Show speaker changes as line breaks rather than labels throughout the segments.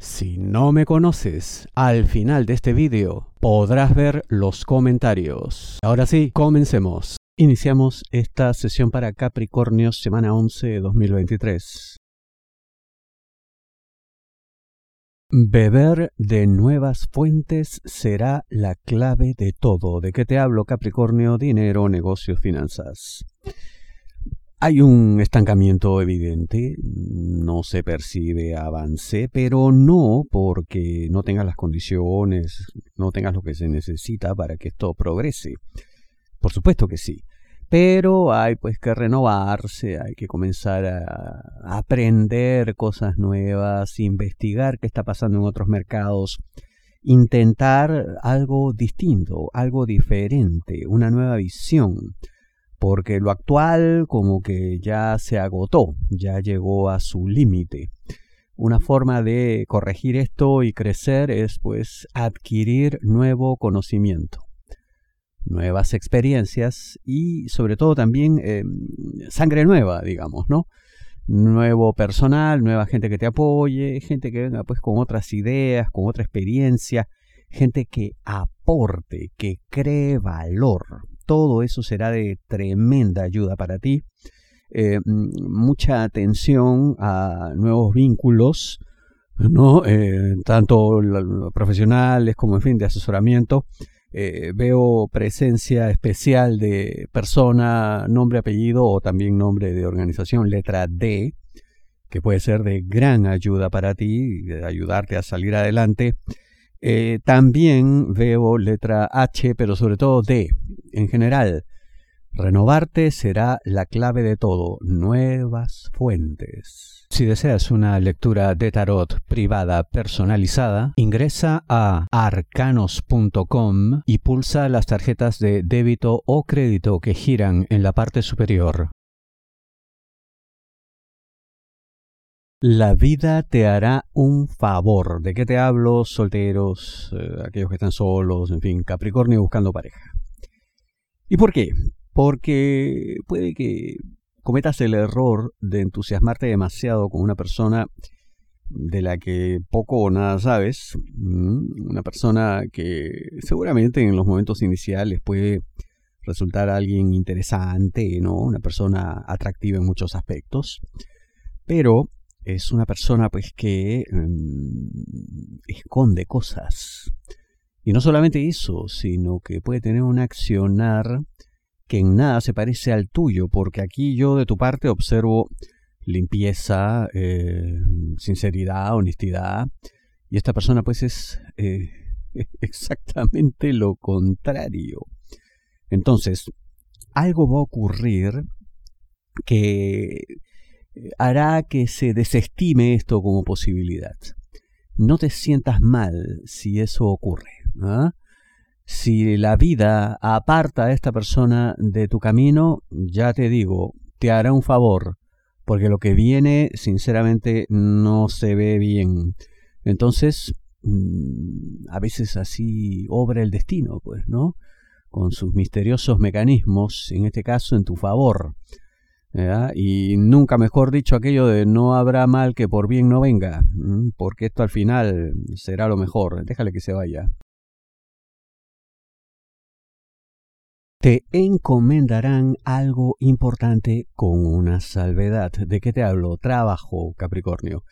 Si no me conoces, al final de este vídeo podrás ver los comentarios. Ahora sí, comencemos. Iniciamos esta sesión para Capricornio, semana 11 de 2023. Beber de nuevas fuentes será la clave de todo. ¿De qué te hablo, Capricornio? Dinero, negocios, finanzas. Hay un estancamiento evidente, no se percibe avance, pero no porque no tengas las condiciones, no tengas lo que se necesita para que esto progrese. Por supuesto que sí, pero hay pues que renovarse, hay que comenzar a aprender cosas nuevas, investigar qué está pasando en otros mercados, intentar algo distinto, algo diferente, una nueva visión porque lo actual como que ya se agotó, ya llegó a su límite. Una forma de corregir esto y crecer es pues adquirir nuevo conocimiento, nuevas experiencias y sobre todo también em, sangre nueva, digamos, ¿no? Nuevo personal, nueva gente que te apoye, gente que venga pues con otras ideas, con otra experiencia, gente que aporte, que cree valor, todo eso será de tremenda ayuda para ti. Eh, mm, mucha atención a nuevos vínculos, ¿no? Eh, tanto profesionales como, en fin, de asesoramiento. Eh, veo presencia especial de persona, nombre, apellido o también nombre de organización, letra D, que puede ser de gran ayuda para ti, de ayudarte a salir adelante. También veo letra H, pero sobre todo D. En general, renovarte será la clave de todo. Nuevas fuentes. Si deseas una lectura de tarot privada personalizada, ingresa a arcanos.com y pulsa las tarjetas de débito o crédito que giran en la parte superior. La vida te hará un favor. ¿De qué te hablo? Solteros, eh, aquellos que están solos, en fin, Capricornio buscando pareja. ¿Y por qué? Porque puede que cometas el error de entusiasmarte demasiado con una persona de la que poco o nada sabes, una persona que seguramente en los momentos iniciales puede resultar alguien interesante, ¿no? Una persona atractiva en muchos aspectos, pero es una persona pues que mm, esconde cosas. Y no solamente eso, sino que puede tener un accionar que en nada se parece al tuyo, porque aquí yo de tu parte observo limpieza, eh, sinceridad, honestidad, y esta persona pues es eh, exactamente lo contrario. Entonces, algo va a ocurrir que hará que se desestime esto como posibilidad. No te sientas mal si eso ocurre. ¿ah? Si la vida aparta a esta persona de tu camino, ya te digo, te hará un favor, porque lo que viene, sinceramente, no se ve bien. Entonces, mm, a veces así obra el destino, pues, ¿no? Con sus misteriosos mecanismos, en este caso en tu favor. Y nunca mejor dicho aquello de no habrá mal que por bien no venga, porque esto al final será lo mejor, déjale que se vaya. Te encomendarán algo importante con una salvedad. ¿De qué te hablo? Trabajo, Capricornio.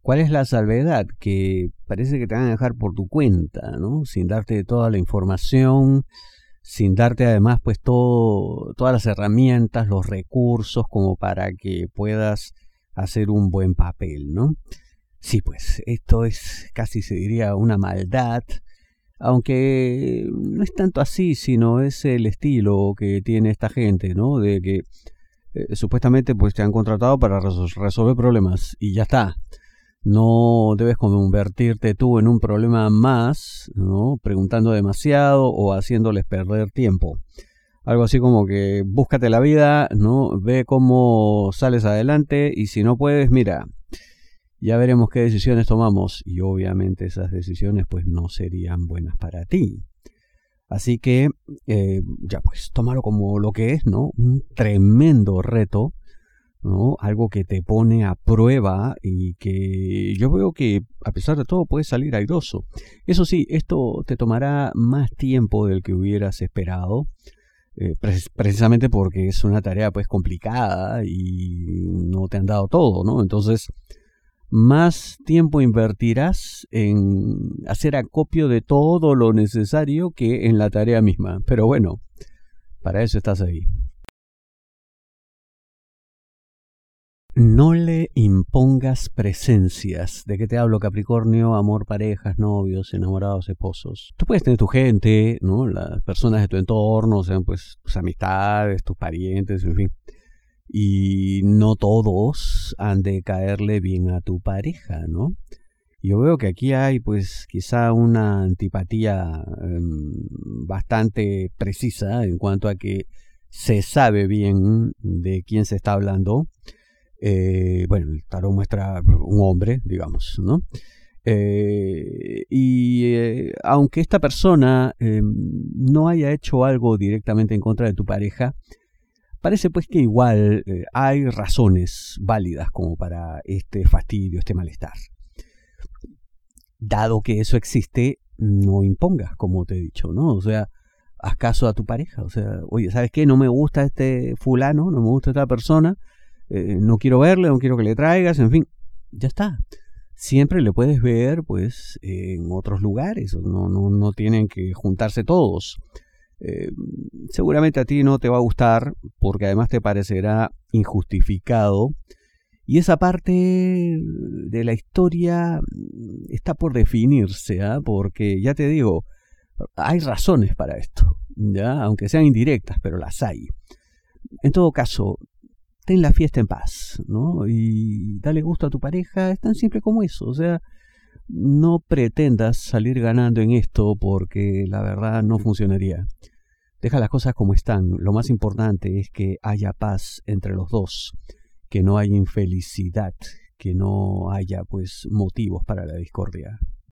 ¿Cuál es la salvedad? Que parece que te van a dejar por tu cuenta, ¿no? Sin darte toda la información, sin darte además pues todo, todas las herramientas, los recursos como para que puedas hacer un buen papel, ¿no? Sí, pues esto es casi se diría una maldad, aunque no es tanto así, sino es el estilo que tiene esta gente, ¿no? De que eh, supuestamente pues te han contratado para resolver problemas y ya está. No debes convertirte tú en un problema más, ¿no? Preguntando demasiado o haciéndoles perder tiempo. Algo así como que búscate la vida, ¿no? Ve cómo sales adelante y si no puedes, mira, ya veremos qué decisiones tomamos y obviamente esas decisiones pues no serían buenas para ti. Así que eh, ya pues tómalo como lo que es, ¿no? Un tremendo reto, Algo que te pone a prueba y que yo veo que a pesar de todo puedes salir airoso. Eso sí, esto te tomará más tiempo del que hubieras esperado. Eh, precisamente porque es una tarea pues complicada y no te han dado todo, ¿no? Entonces, más tiempo invertirás en hacer acopio de todo lo necesario que en la tarea misma. Pero bueno, para eso estás ahí. No le impongas presencias. ¿De qué te hablo, Capricornio? Amor, parejas, novios, enamorados, esposos. Tú puedes tener tu gente, ¿no? Las personas de tu entorno, sean pues tus amistades, tus parientes, en fin y no todos han de caerle bien a tu pareja, ¿no? Yo veo que aquí hay pues quizá una antipatía em, bastante precisa en cuanto a que se sabe bien de quién se está hablando. Eh, bueno, el tarot muestra un hombre, digamos, ¿no? Eh, y eh, aunque esta persona no haya hecho algo directamente en contra de tu pareja, Parece pues que igual hay razones válidas como para este fastidio, este malestar. Dado que eso existe, no impongas, como te he dicho, ¿no? O sea, haz caso a tu pareja. O sea, oye, ¿sabes qué? No me gusta este fulano, no me gusta esta persona, eh, no quiero verle, no quiero que le traigas, en fin, ya está. Siempre le puedes ver, pues, en otros lugares, no, no, no tienen que juntarse todos. Eh, seguramente a ti no te va a gustar porque además te parecerá injustificado. Y esa parte de la historia está por definirse, ¿ah? porque ya te digo, hay razones para esto, ¿ya? aunque sean indirectas, pero las hay. En todo caso, ten la fiesta en paz, ¿no? Y dale gusto a tu pareja, es tan simple como eso. O sea, no pretendas salir ganando en esto porque la verdad no funcionaría. Deja las cosas como están. Lo más importante es que haya paz entre los dos, que no haya infelicidad, que no haya pues motivos para la discordia.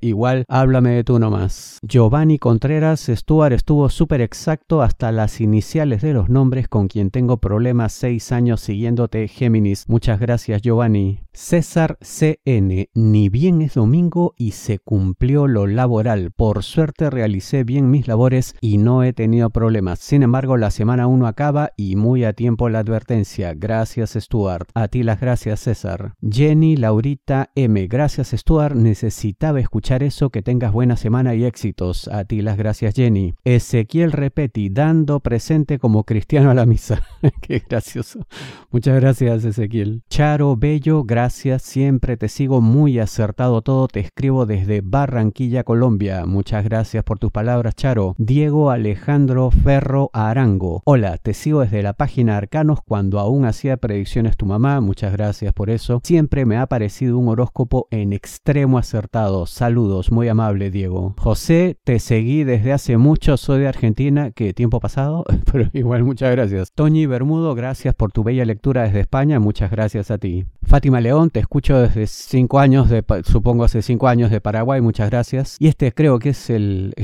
igual háblame de tú nomás. Giovanni Contreras Stuart estuvo súper exacto hasta las iniciales de los nombres con quien tengo problemas seis años siguiéndote Géminis. Muchas gracias Giovanni. César CN, ni bien es domingo y se cumplió lo laboral. Por suerte realicé bien mis labores y no he tenido problemas. Sin embargo, la semana 1 acaba y muy a tiempo la advertencia. Gracias Stuart. A ti las gracias César. Jenny Laurita M. Gracias Stuart. Necesitaba escuchar eso. Que tengas buena semana y éxitos. A ti las gracias Jenny. Ezequiel Repeti, dando presente como cristiano a la misa. Qué gracioso. Muchas gracias Ezequiel. Charo Bello, gracias. Siempre te sigo muy acertado todo. Te escribo desde Barranquilla, Colombia. Muchas gracias por tus palabras, Charo. Diego Alejandro Ferro Arango. Hola, te sigo desde la página Arcanos cuando aún hacía predicciones tu mamá. Muchas gracias por eso. Siempre me ha parecido un horóscopo en extremo acertado. Saludos, muy amable Diego. José, te seguí desde hace mucho. Soy de Argentina. ¿Qué tiempo pasado? Pero igual, muchas gracias. Toñi Bermudo, gracias por tu bella lectura desde España. Muchas gracias a ti. Fátima León, te escucho desde cinco años, de, supongo hace cinco años de Paraguay, muchas gracias. Y este creo que es el,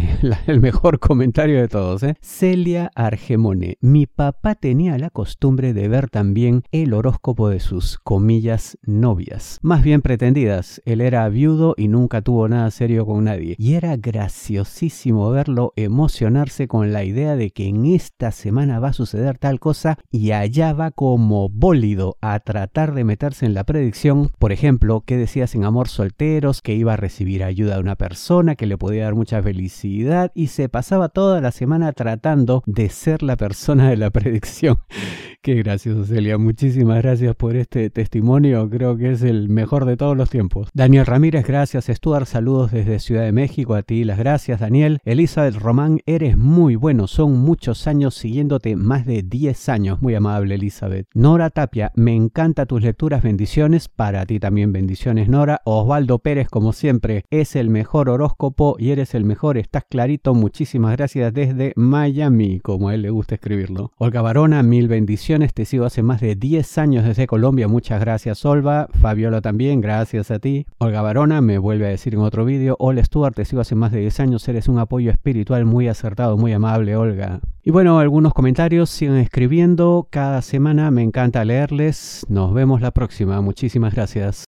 mejor comentario de todos. ¿eh? Celia Argemone, mi papá tenía la costumbre de ver también el horóscopo de sus comillas novias, más bien pretendidas. Él era viudo y nunca tuvo nada serio con nadie. Y era graciosísimo verlo emocionarse con la idea de que en esta semana va a suceder tal cosa y allá va como bólido a tratar de meterse en la predicción, por ejemplo, que decías en Amor Solteros, que iba a recibir ayuda de una persona, que le podía dar mucha felicidad y se pasaba toda la semana tratando de ser la persona de la predicción. Qué gracioso, Celia. Muchísimas gracias por este testimonio. Creo que es el mejor de todos los tiempos. Daniel Ramírez, gracias. Stuart, saludos desde Ciudad de México. A ti las gracias, Daniel. Elizabeth Román, eres muy bueno. Son muchos años siguiéndote, más de 10 años. Muy amable, Elizabeth. Nora Tapia, me encanta tus lecturas. Bendiciones. Para ti también bendiciones, Nora. Osvaldo Pérez, como siempre, es el mejor horóscopo y eres el mejor. Estás clarito. Muchísimas gracias desde Miami, como a él le gusta escribirlo. Olga Barona, mil bendiciones te sigo hace más de 10 años desde Colombia. Muchas gracias, Olva. Fabiola también, gracias a ti. Olga Barona me vuelve a decir en otro vídeo. Hola, Stuart, te sigo hace más de 10 años. Eres un apoyo espiritual muy acertado, muy amable, Olga. Y bueno, algunos comentarios sigan escribiendo. Cada semana me encanta leerles. Nos vemos la próxima. Muchísimas gracias.